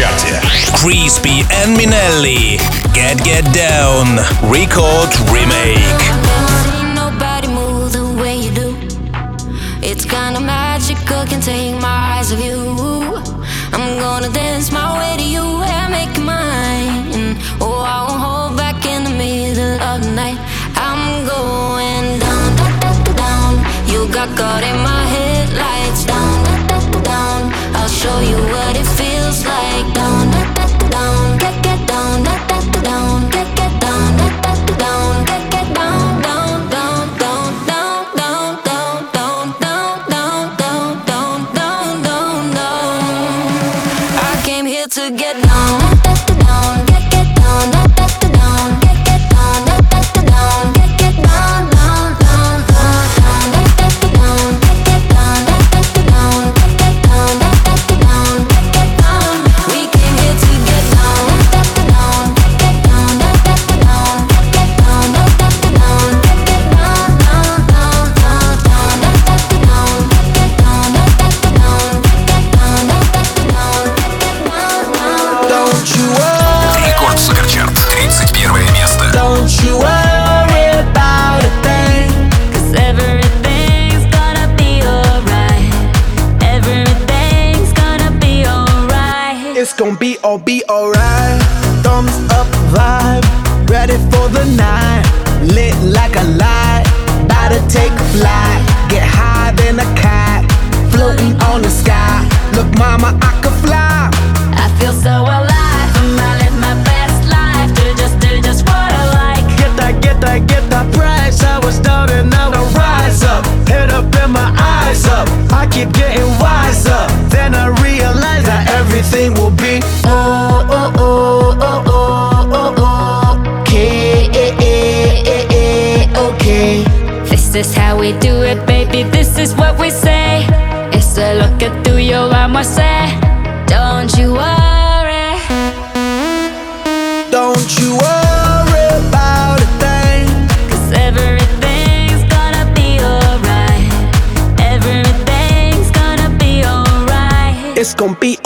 чарте. Crispy and Minelli. Get Get Down. Record Remake. Right, Thumbs up vibe, ready for the night. Lit like a light, about to take flight. Get high than a cat, floating on the sky. Look, mama, I could fly. I feel so alive. I live my best life, do just, do just what I like. Get that, get that, get that price. I was down and now I rise up. Head up and my eyes up. I keep getting wiser everything will be oh oh oh oh oh oh oh okay okay. This is how we do it, baby. This is what we say. It's a look at through your alma say. Don't you worry. Don't you worry about a thing. Everything's gonna be alright. Everything's gonna be alright. It's gonna be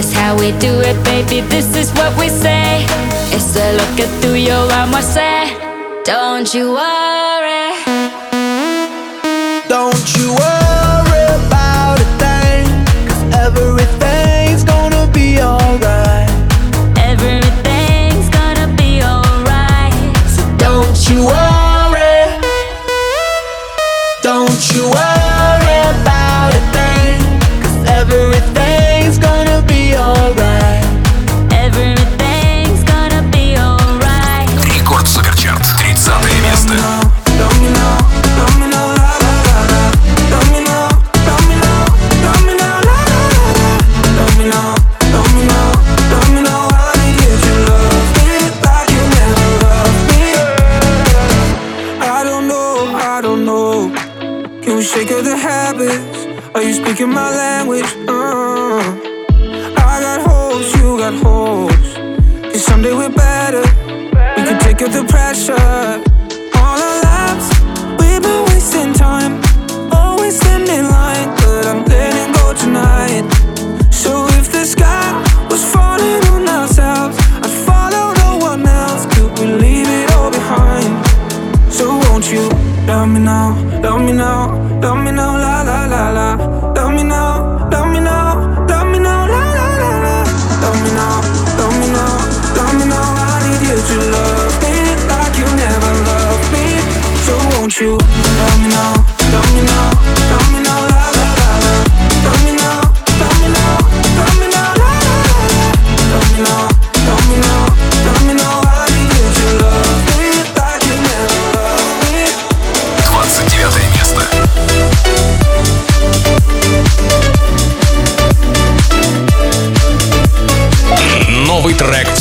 is how we do it, baby. This is what we say. It's a look at through your arm, I. Don't you worry.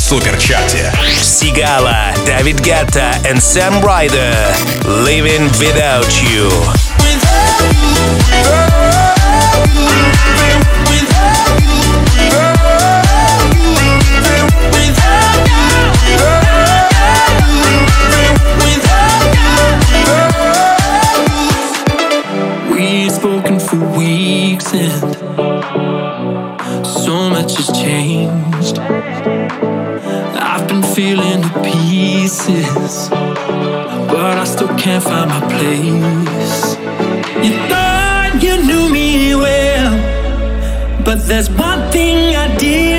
суперчарте. Сигала, Давид Гетта и Сэм Райдер. Living Without You. Without you. places, but I still can't find my place. You thought you knew me well, but there's one thing I did.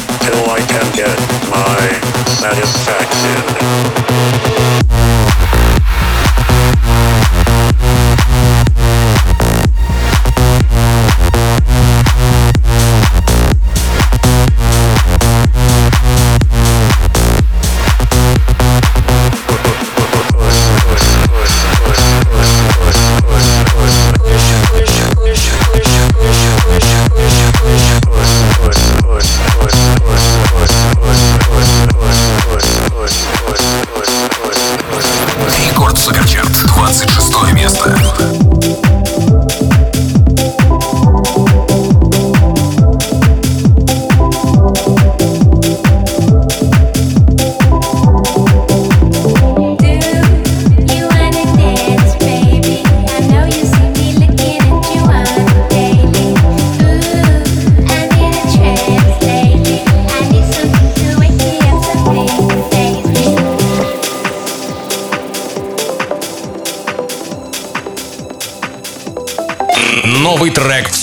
until I can get my satisfaction.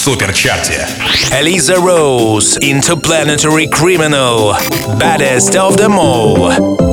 суперчарте. Элиза Роуз, Interplanetary Criminal, Baddest of them all.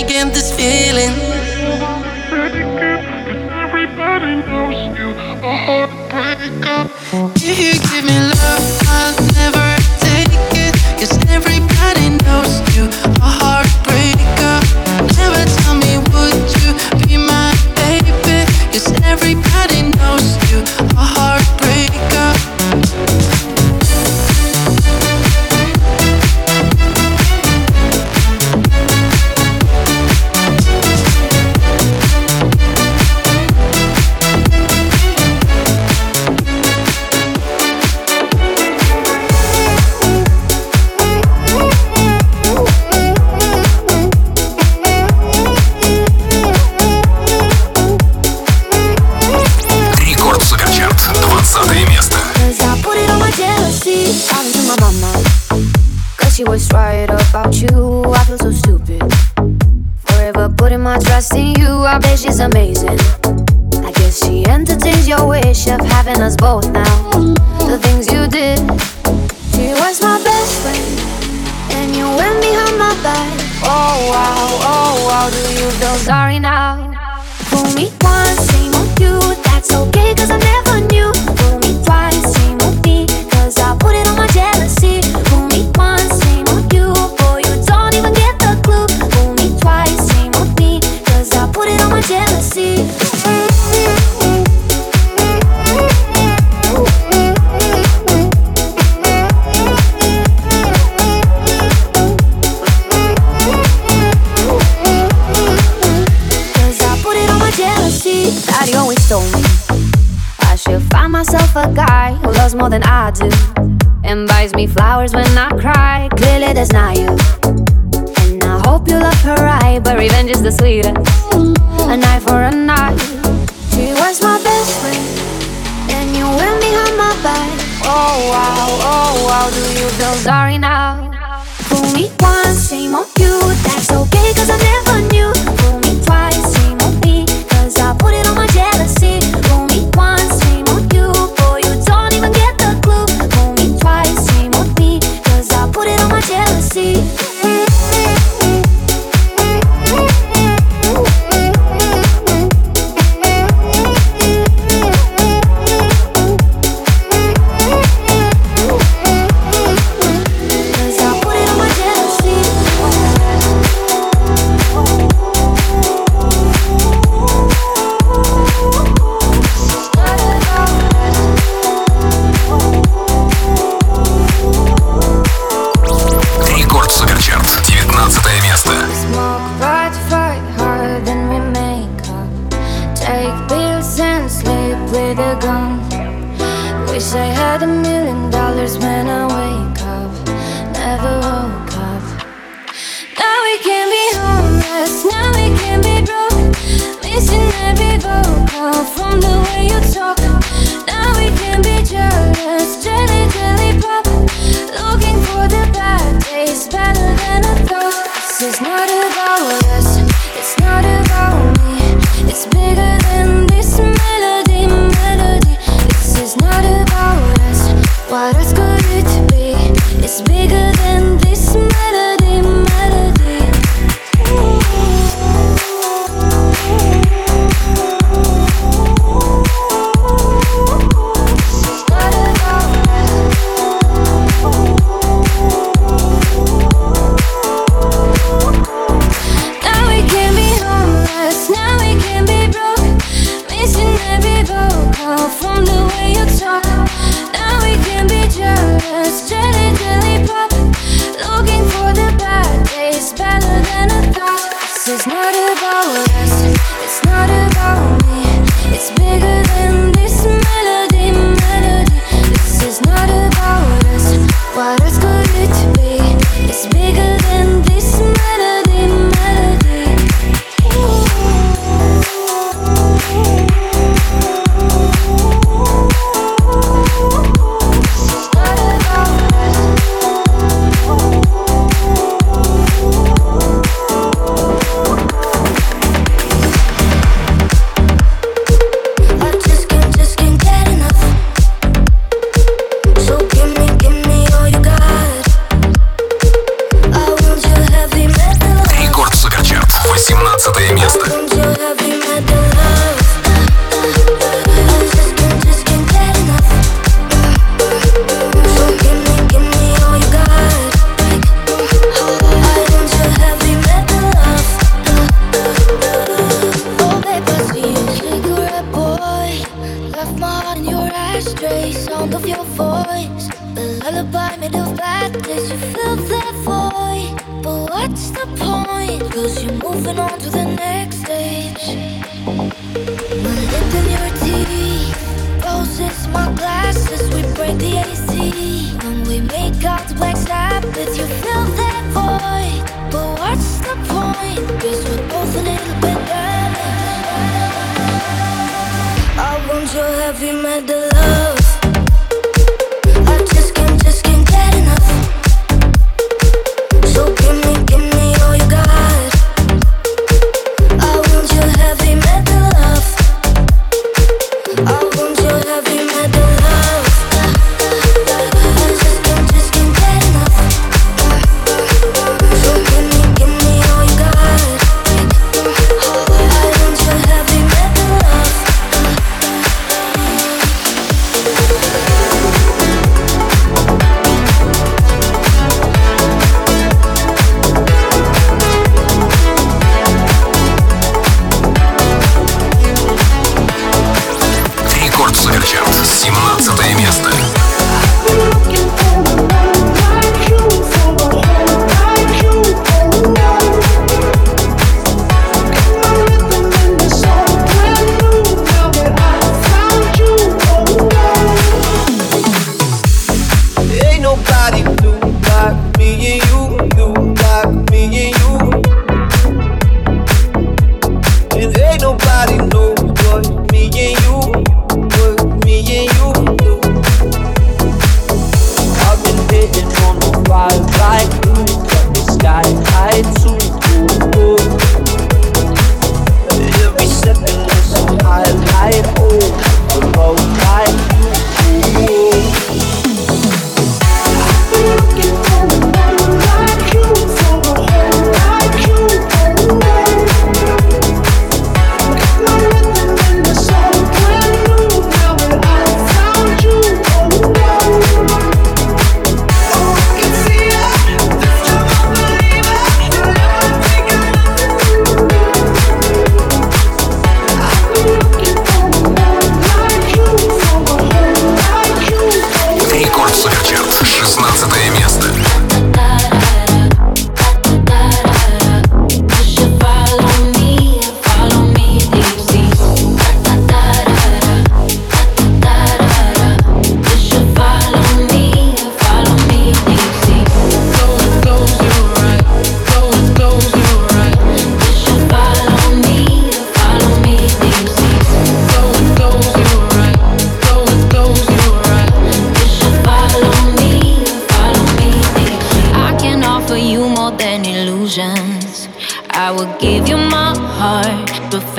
I get this feeling.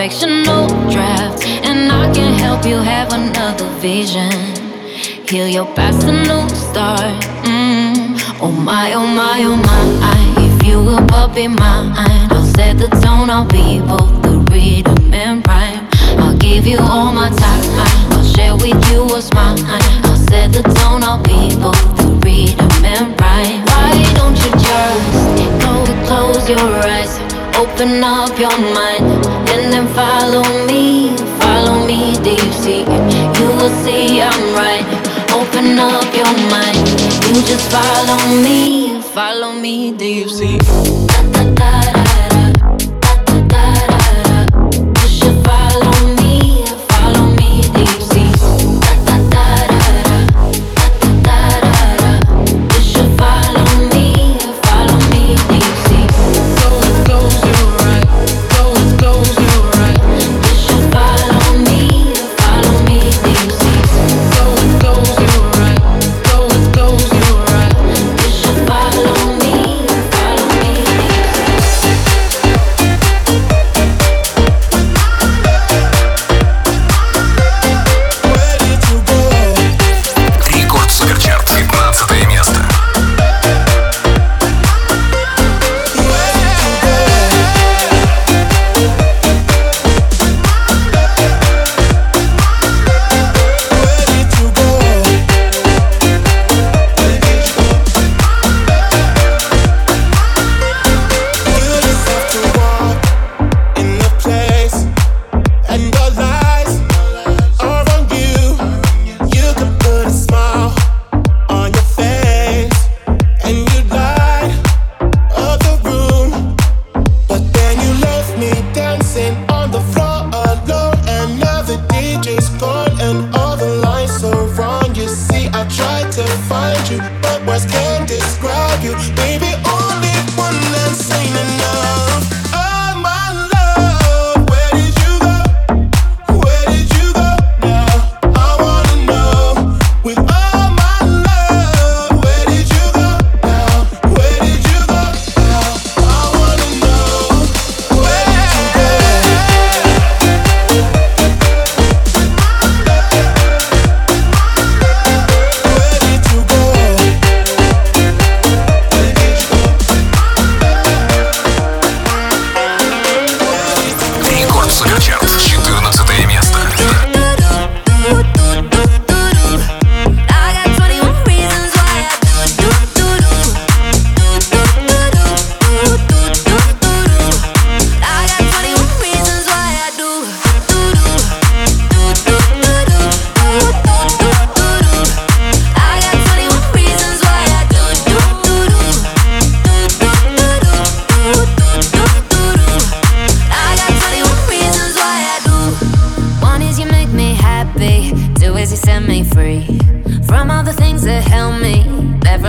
confectional draft, and I can help you have another vision. Heal your past, a new start. Mm. Oh my, oh my, oh my. If you will but be mine, I'll set the tone. I'll be both the rhythm and rhyme. I'll give you all my time. I'll share with you what's mine. I'll set the tone. I'll be both the rhythm and rhyme. Why don't you just go and close your eyes? Open up your mind and then follow me, follow me deep sea. You will see I'm right. Open up your mind, you just follow me, follow me deep sea. Da, da, da,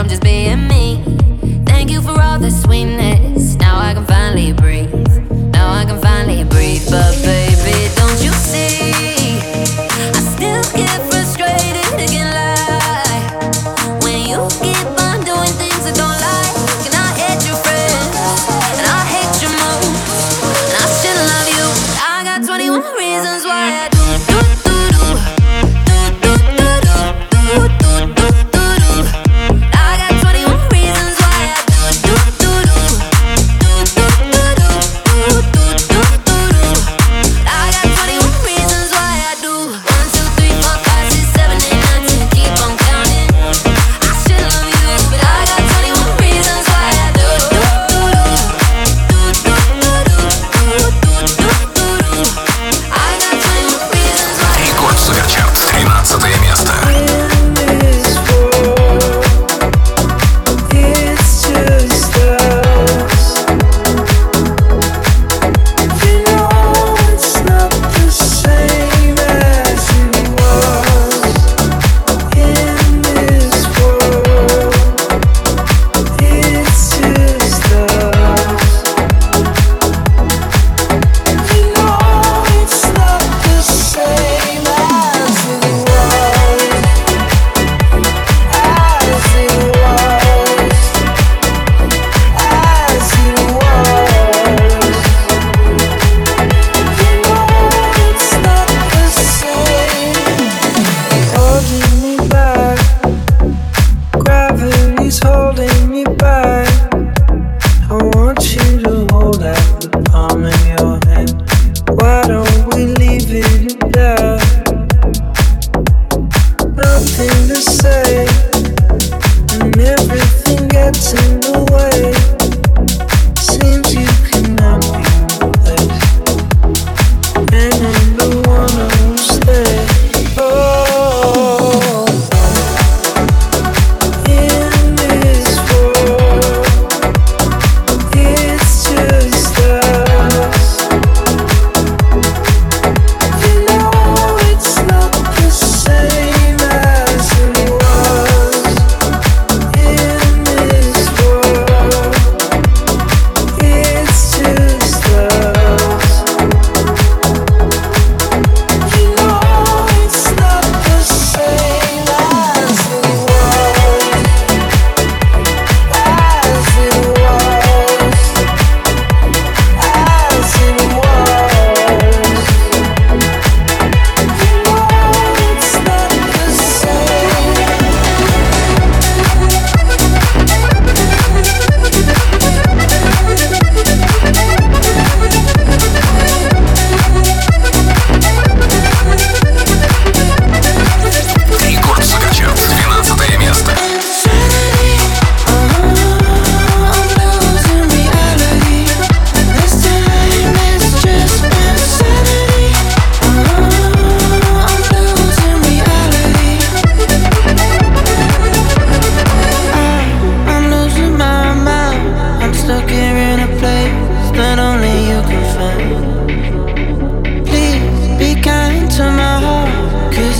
I'm just.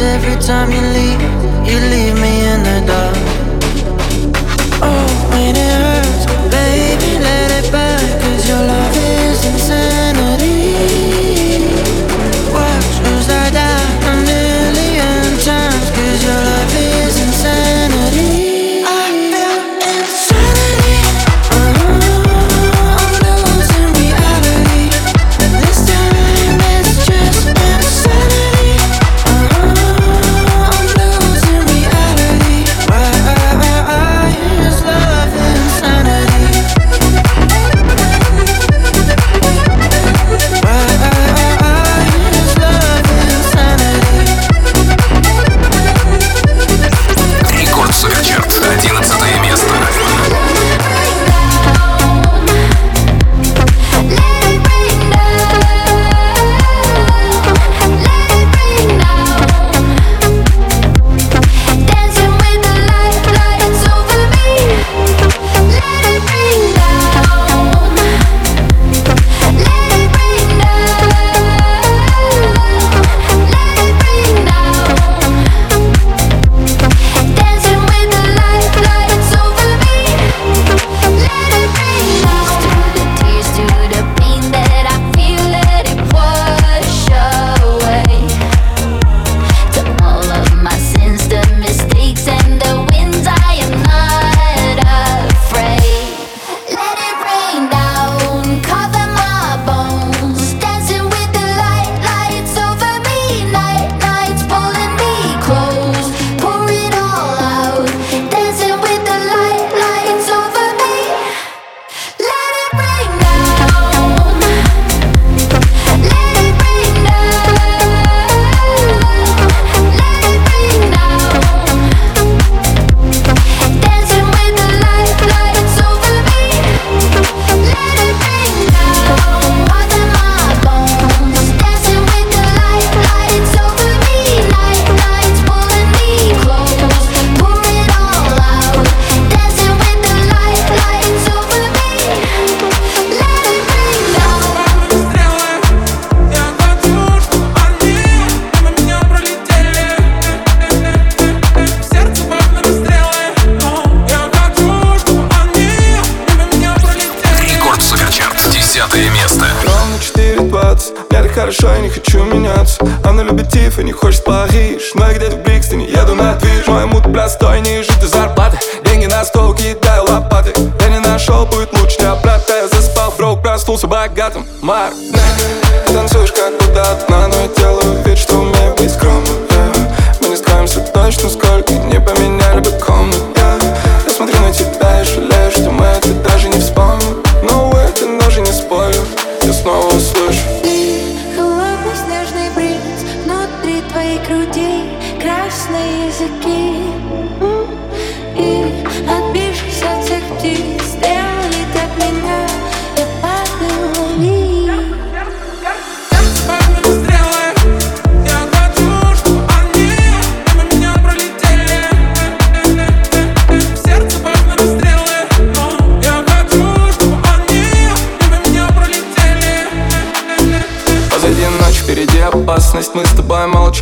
every time you leave, you leave me in the dark.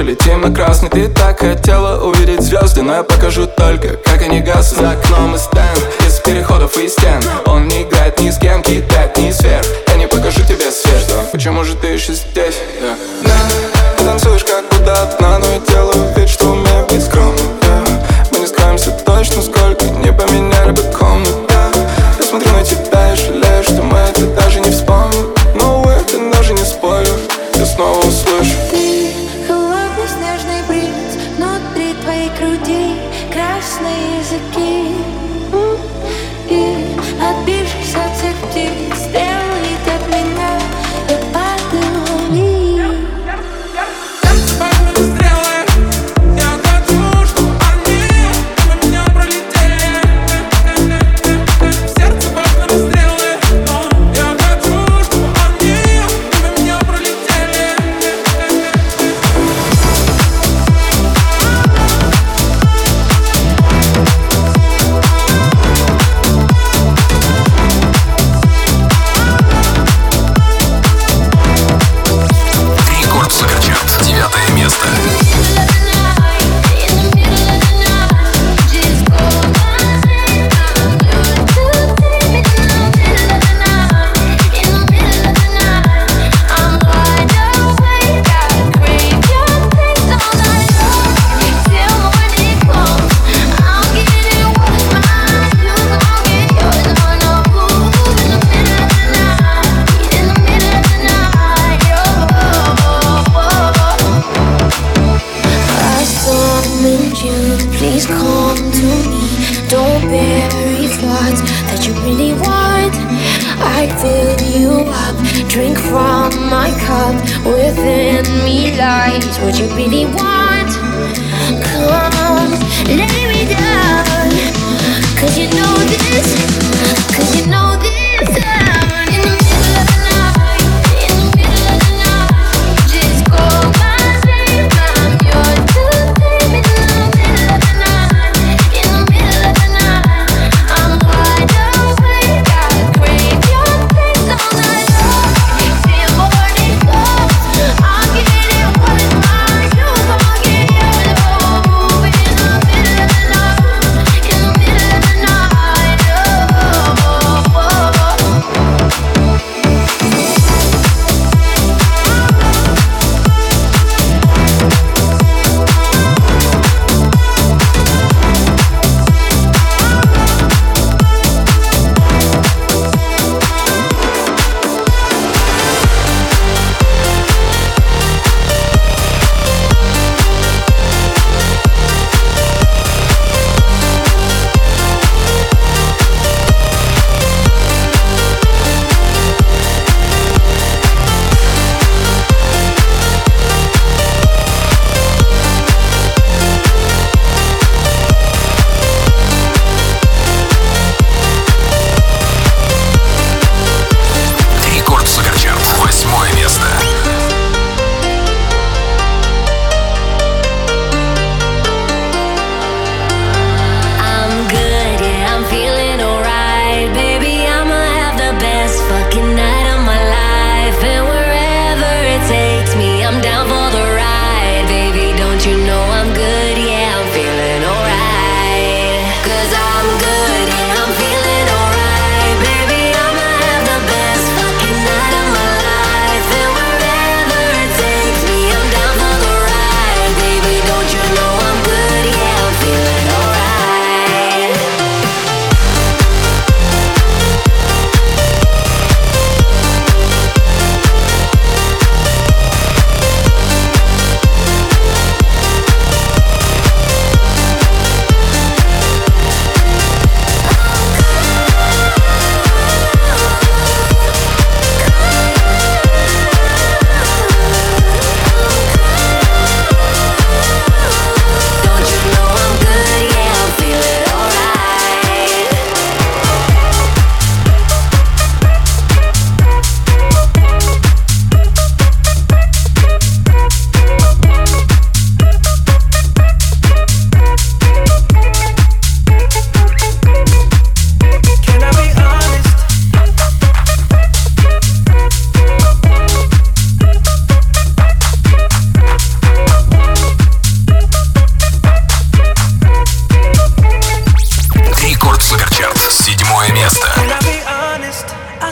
ночью летим на красный Ты так хотела увидеть звезды Но я покажу только, как они гаснут. За окном и стенд, из переходов и стен Он не играет ни с кем, кидает ни сверх Я не покажу тебе свет Почему же ты еще здесь?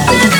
I've been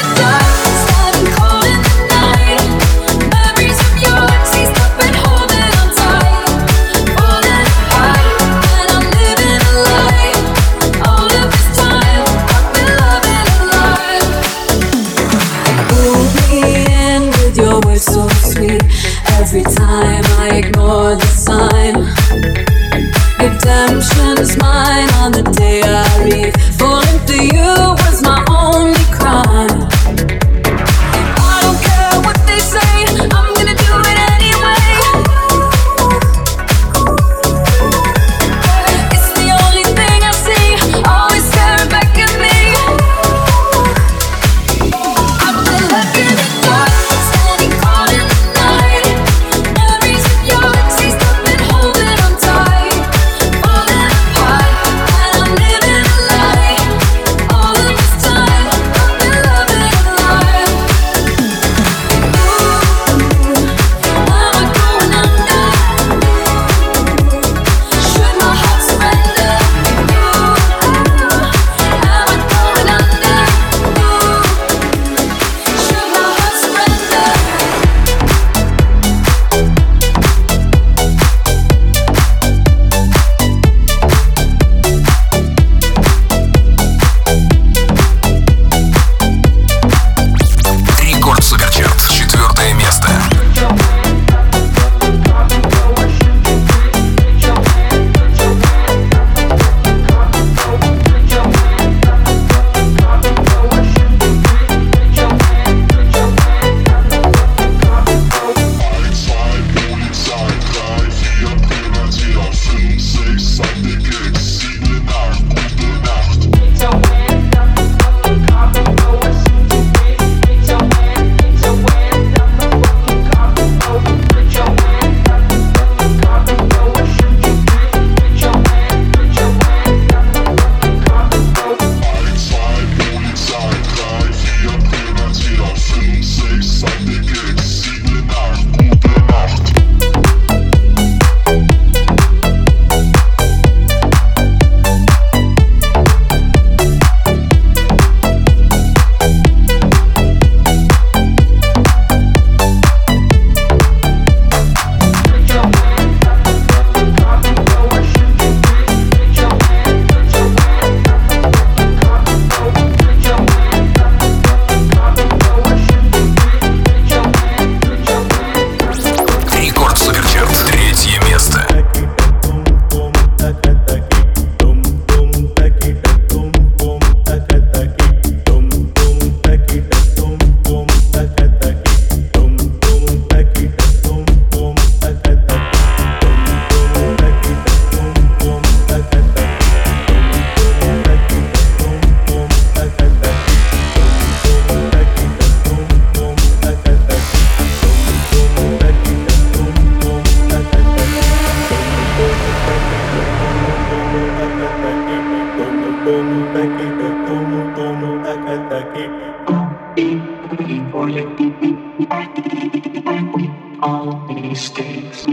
mistakes.